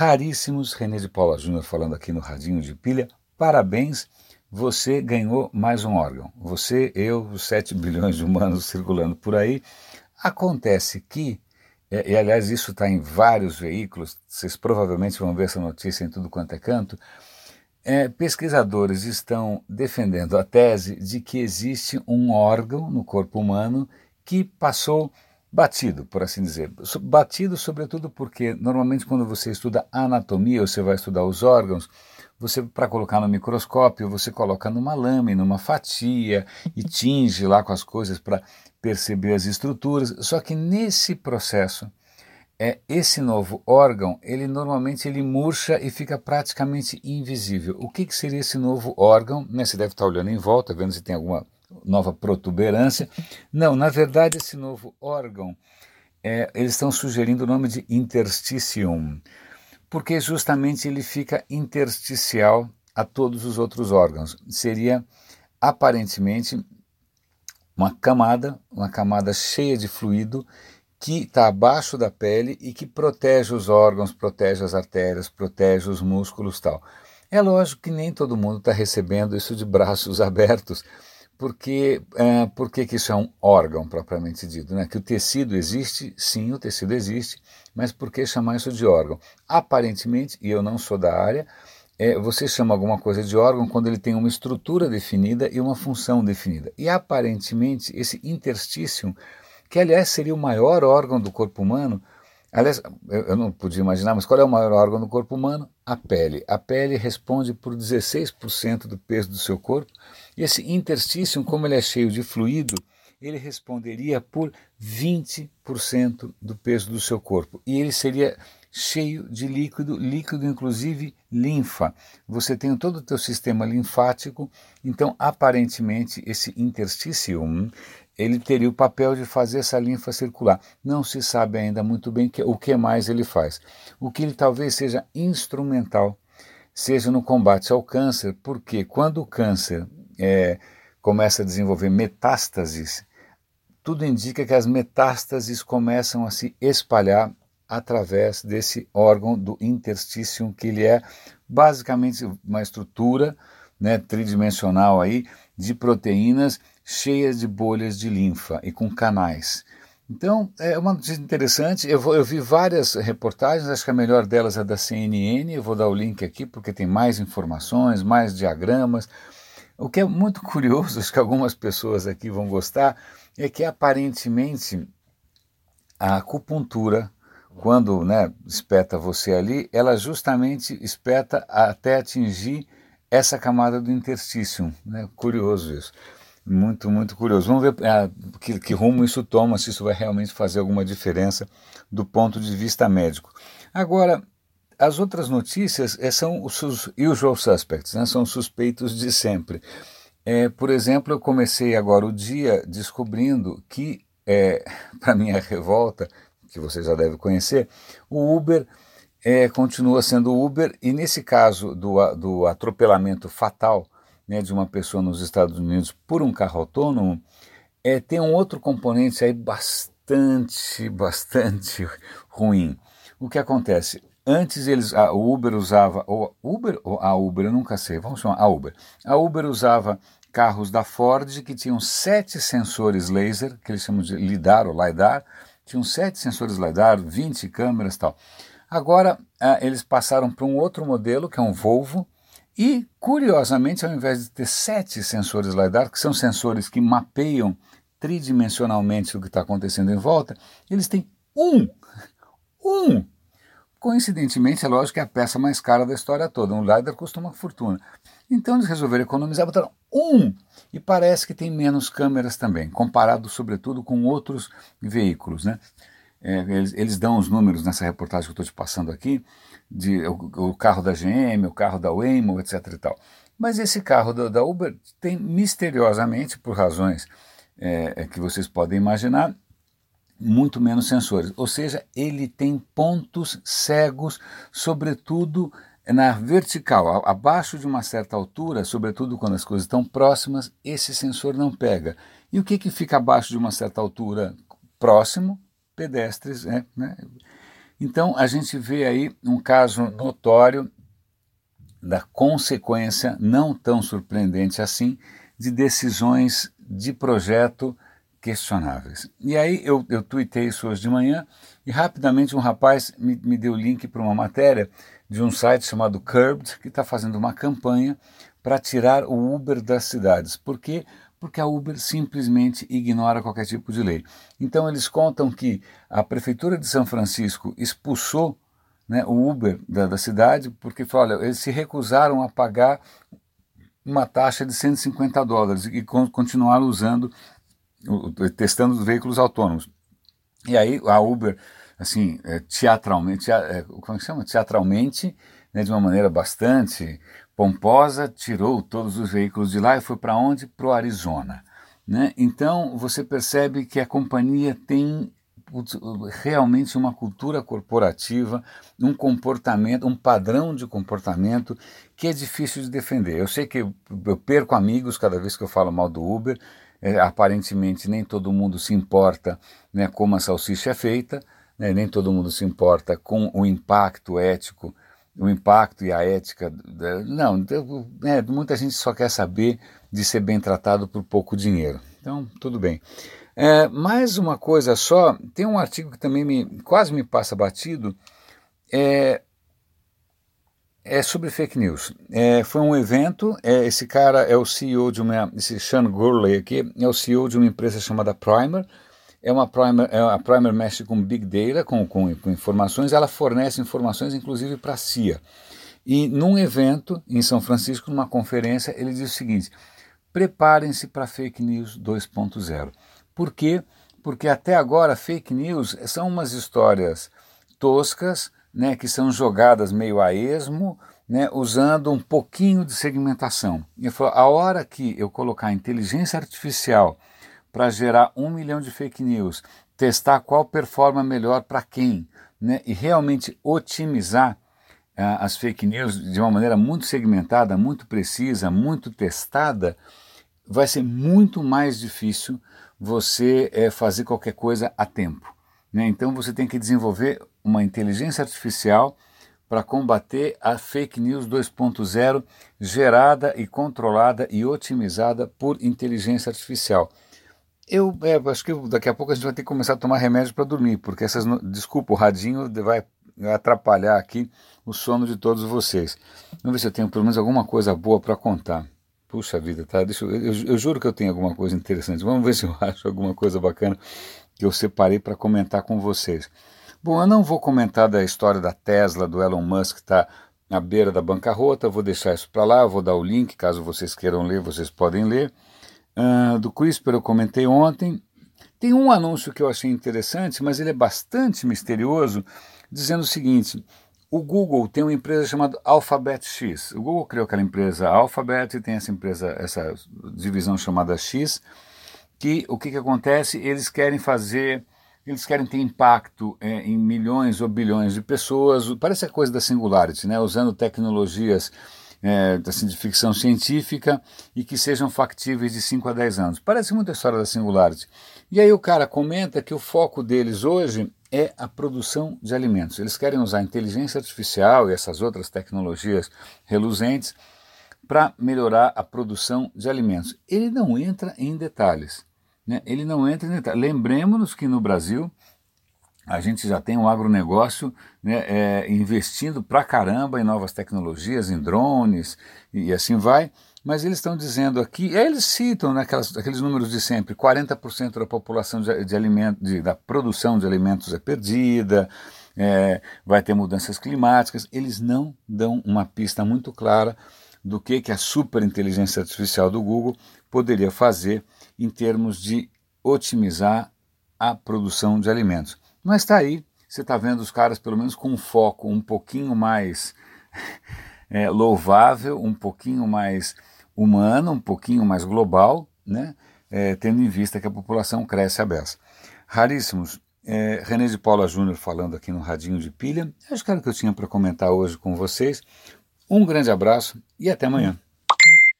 raríssimos. René de Paula Júnior falando aqui no Radinho de Pilha. Parabéns, você ganhou mais um órgão. Você, eu, os 7 bilhões de humanos circulando por aí. Acontece que, e, e aliás isso está em vários veículos, vocês provavelmente vão ver essa notícia em tudo quanto é canto, é, pesquisadores estão defendendo a tese de que existe um órgão no corpo humano que passou batido, por assim dizer. Batido, sobretudo, porque normalmente quando você estuda anatomia, você vai estudar os órgãos, você para colocar no microscópio, você coloca numa lâmina, numa fatia e tinge lá com as coisas para perceber as estruturas. Só que nesse processo é esse novo órgão, ele normalmente ele murcha e fica praticamente invisível. O que, que seria esse novo órgão? Né, você deve estar olhando em volta, vendo se tem alguma nova protuberância. Não, na verdade, esse novo órgão, é, eles estão sugerindo o nome de intersticium, porque justamente ele fica intersticial a todos os outros órgãos. Seria aparentemente uma camada, uma camada cheia de fluido que está abaixo da pele e que protege os órgãos, protege as artérias, protege os músculos tal. É lógico que nem todo mundo está recebendo isso de braços abertos, porque é, porque que isso é um órgão propriamente dito, né? Que o tecido existe, sim, o tecido existe, mas por que chamar isso de órgão? Aparentemente, e eu não sou da área, é, você chama alguma coisa de órgão quando ele tem uma estrutura definida e uma função definida. E aparentemente esse interstício que aliás seria o maior órgão do corpo humano. Aliás, eu, não podia imaginar, mas qual é o maior órgão do corpo humano? A pele. A pele responde por 16% do peso do seu corpo. E esse interstício, como ele é cheio de fluido, ele responderia por 20% do peso do seu corpo. E ele seria cheio de líquido, líquido inclusive linfa. Você tem todo o teu sistema linfático, então aparentemente esse intersticium, ele teria o papel de fazer essa linfa circular. Não se sabe ainda muito bem que, o que mais ele faz. O que ele talvez seja instrumental, seja no combate ao câncer, porque quando o câncer é, começa a desenvolver metástases, tudo indica que as metástases começam a se espalhar através desse órgão do interstício, que ele é basicamente uma estrutura né, tridimensional aí de proteínas cheias de bolhas de linfa e com canais. Então, é uma notícia interessante. Eu, vou, eu vi várias reportagens, acho que a melhor delas é da CNN. Eu vou dar o link aqui porque tem mais informações, mais diagramas. O que é muito curioso, acho que algumas pessoas aqui vão gostar, é que aparentemente a acupuntura, quando né, espeta você ali, ela justamente espeta até atingir essa camada do interstício. Né? Curioso isso. Muito, muito curioso. Vamos ver é, que, que, rumo isso toma, se isso vai realmente fazer alguma diferença do ponto de vista médico. Agora, as outras notícias é, são os usual suspects, né? são suspeitos de sempre. É, por exemplo, eu comecei agora o dia descobrindo que, é, para minha revolta, que você já deve conhecer, o Uber é, continua sendo Uber, e nesse caso do, do atropelamento fatal né, de uma pessoa nos Estados Unidos por um carro autônomo, é, tem um outro componente aí bastante, bastante ruim. O que acontece? Antes eles, a Uber usava, ou Uber ou a Uber, eu nunca sei, vamos chamar a Uber. A Uber usava carros da Ford que tinham sete sensores laser, que eles chamam de LIDAR ou LiDAR, tinham sete sensores LiDAR, 20 câmeras e tal. Agora ah, eles passaram para um outro modelo, que é um Volvo, e, curiosamente, ao invés de ter sete sensores LiDAR, que são sensores que mapeiam tridimensionalmente o que está acontecendo em volta, eles têm um. Um! Coincidentemente, é lógico que é a peça mais cara da história toda. Um LiDAR custa uma fortuna. Então eles resolveram economizar, botaram um! E parece que tem menos câmeras também, comparado sobretudo com outros veículos. Né? É, eles, eles, dão os números nessa reportagem que eu estou te passando aqui de o, o, carro da GM, o carro da Waymo, etc. e tal. Mas esse carro da, da Uber tem misteriosamente, por razões é, é, que vocês podem imaginar, muito menos sensores. Ou seja, ele tem pontos cegos, sobretudo na vertical, abaixo de uma certa altura, sobretudo quando as coisas estão próximas, esse sensor não pega. E o que, que fica abaixo de uma certa altura próximo? Pedestres, né? né? Então a gente vê aí um caso notório da consequência não tão surpreendente assim de decisões de projeto questionáveis. E aí eu, eu tuitei isso hoje de manhã e rapidamente um rapaz me, me deu o link para uma matéria de um site chamado Curbed, que está fazendo uma campanha para tirar o Uber das cidades. Por quê? Porque a Uber simplesmente ignora qualquer tipo de lei. Então eles contam que a Prefeitura de São Francisco expulsou né, o Uber da, da cidade porque olha, eles se recusaram a pagar uma taxa de 150 dólares e continuaram usando, testando os veículos autônomos. E aí a Uber, assim, é, teatralmente, é, como é que chama? Teatralmente, né, de uma maneira bastante pomposa, tirou todos os veículos de lá e foi para onde? Para o Arizona. Né? Então você percebe que a companhia tem realmente uma cultura corporativa, um comportamento, um padrão de comportamento que é difícil de defender. Eu sei que eu, perco amigos cada vez que eu falo mal do Uber, é, aparentemente nem todo mundo se importa né, como a salsicha é feita, né, nem todo mundo se importa com o impacto ético o impacto e a ética. Não, é, muita gente só quer saber de ser bem tratado por pouco dinheiro. Então, tudo bem. É, mais uma coisa só, tem um artigo que também me, quase me passa batido, é, é sobre fake news. É, foi um evento, é, esse cara é o CEO de uma, esse Sean Gurley aqui, é o CEO de uma empresa chamada Primer, é uma Primer, é a Primer mexe com Big Data, com, com, com informações, ela fornece informações inclusive para a CIA. E num evento em São Francisco, numa conferência, ele diz o seguinte: preparem-se para fake news 2.0. Por quê? Porque até agora fake news são umas histórias toscas, né, que são jogadas meio a esmo, né, usando um pouquinho de segmentação. Ele falou: a hora que eu colocar inteligência artificial para gerar um milhão de fake news, testar qual performa melhor para quem, né? e realmente otimizar uh, as fake news de uma maneira muito segmentada, muito precisa, muito testada, vai ser muito mais difícil você é, fazer qualquer coisa a tempo. Né? Então você tem que desenvolver uma inteligência artificial para combater a fake news 2.0 gerada e controlada e otimizada por inteligência artificial. Eu é, acho que daqui a pouco a gente vai ter que começar a tomar remédio para dormir, porque essas. Desculpa, o radinho vai atrapalhar aqui o sono de todos vocês. Vamos ver se eu tenho pelo menos alguma coisa boa para contar. Puxa vida, tá? Deixa eu, eu, eu, juro que eu tenho alguma coisa interessante. Vamos ver se eu acho alguma coisa bacana que eu separei para comentar com vocês. Bom, eu não vou comentar da história da Tesla, do Elon Musk que está à beira da bancarrota, vou deixar isso para lá, vou dar o link, caso vocês queiram ler, vocês podem ler. Uh, do CRISPR eu comentei ontem. Tem um anúncio que eu achei interessante, mas ele é bastante misterioso, dizendo o seguinte: o Google tem uma empresa chamada Alphabet X. O Google criou aquela empresa Alphabet e tem essa empresa, essa divisão chamada X, que o que, que acontece? Eles querem fazer, eles querem ter impacto é, em milhões ou bilhões de pessoas. Parece a coisa da Singularity, né? Usando tecnologias é, assim, de ficção científica e que sejam factíveis de 5 a 10 anos. Parece muito a história da Singularity. E aí o cara comenta que o foco deles hoje é a produção de alimentos. Eles querem usar inteligência artificial e essas outras tecnologias reluzentes para melhorar a produção de alimentos. Ele não entra em detalhes. Né? Ele não entra em. Lembremos-nos que no Brasil a gente já tem um agronegócio né, é, investindo pra caramba em novas tecnologias, em drones e, assim vai. Mas eles estão dizendo aqui, eles citam né, aqueles números de sempre: 40% da população de, de de, da produção de alimentos é perdida, é, vai ter mudanças climáticas. Eles não dão uma pista muito clara do que, que a superinteligência artificial do Google poderia fazer em termos de otimizar a produção de alimentos. Mas está aí, você está vendo os caras pelo menos com um foco um pouquinho mais é, louvável, um pouquinho mais humano, um pouquinho mais global, né? É, tendo em vista que a população cresce a beça. Raríssimos. É, René de Paula Júnior falando aqui no Radinho de Pilha. Acho que era o que eu tinha para comentar hoje com vocês. Um grande abraço e até amanhã.